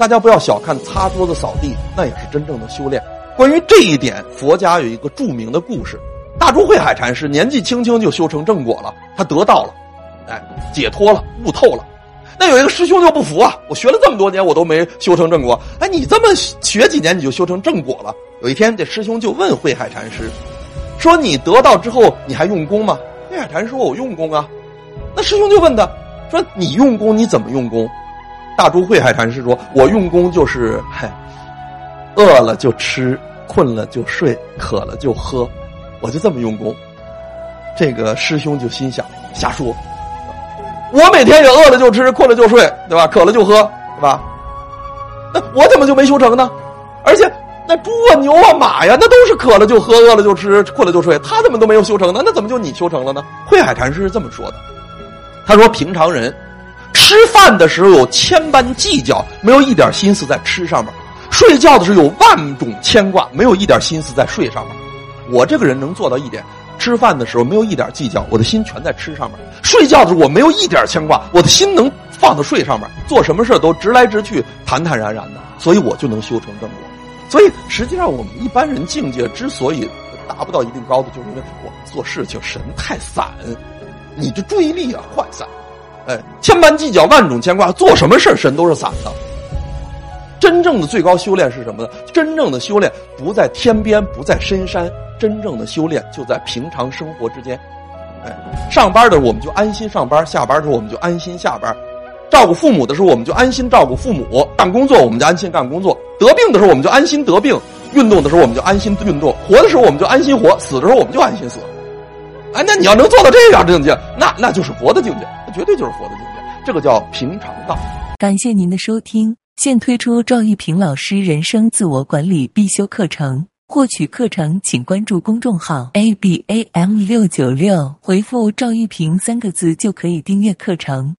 大家不要小看擦桌子、扫地，那也是真正的修炼。关于这一点，佛家有一个著名的故事：大珠慧海禅师年纪轻轻就修成正果了，他得道了，哎，解脱了，悟透了。那有一个师兄就不服啊，我学了这么多年，我都没修成正果。哎，你这么学几年你就修成正果了？有一天，这师兄就问慧海禅师，说：“你得道之后，你还用功吗？”慧海禅师说：“我用功啊。”那师兄就问他，说：“你用功，你怎么用功？”大珠慧海禅师说：“我用功就是，嗨，饿了就吃，困了就睡，渴了就喝，我就这么用功。”这个师兄就心想：瞎说。我每天也饿了就吃，困了就睡，对吧？渴了就喝，对吧？那我怎么就没修成呢？而且那猪啊、牛啊、马呀，那都是渴了就喝，饿了就吃，困了就睡，他怎么都没有修成呢？那怎么就你修成了呢？慧海禅师是这么说的，他说：平常人吃饭的时候有千般计较，没有一点心思在吃上面；睡觉的时候有万种牵挂，没有一点心思在睡上面。我这个人能做到一点。吃饭的时候没有一点计较，我的心全在吃上面；睡觉的时候我没有一点牵挂，我的心能放到睡上面。做什么事都直来直去，坦坦然然的，所以我就能修成正果。所以实际上我们一般人境界之所以达不到一定高度，就是因为我们做事情神太散，你的注意力啊涣散，哎，千般计较，万种牵挂，做什么事神都是散的。真正的最高修炼是什么呢？真正的修炼不在天边，不在深山。真正的修炼就在平常生活之间，哎，上班的时候我们就安心上班，下班的时候我们就安心下班，照顾父母的时候我们就安心照顾父母，干工作我们就安心干工作，得病的时候我们就安心得病，运动的时候我们就安心运动，活的时候我们就安心活，死的时候我们就安心死。哎，那你要能做到这样境界，那那就是佛的境界，绝对就是佛的境界，这个叫平常道。感谢您的收听，现推出赵玉平老师人生自我管理必修课程。获取课程，请关注公众号 a b a m 六九六，回复“赵玉平”三个字就可以订阅课程。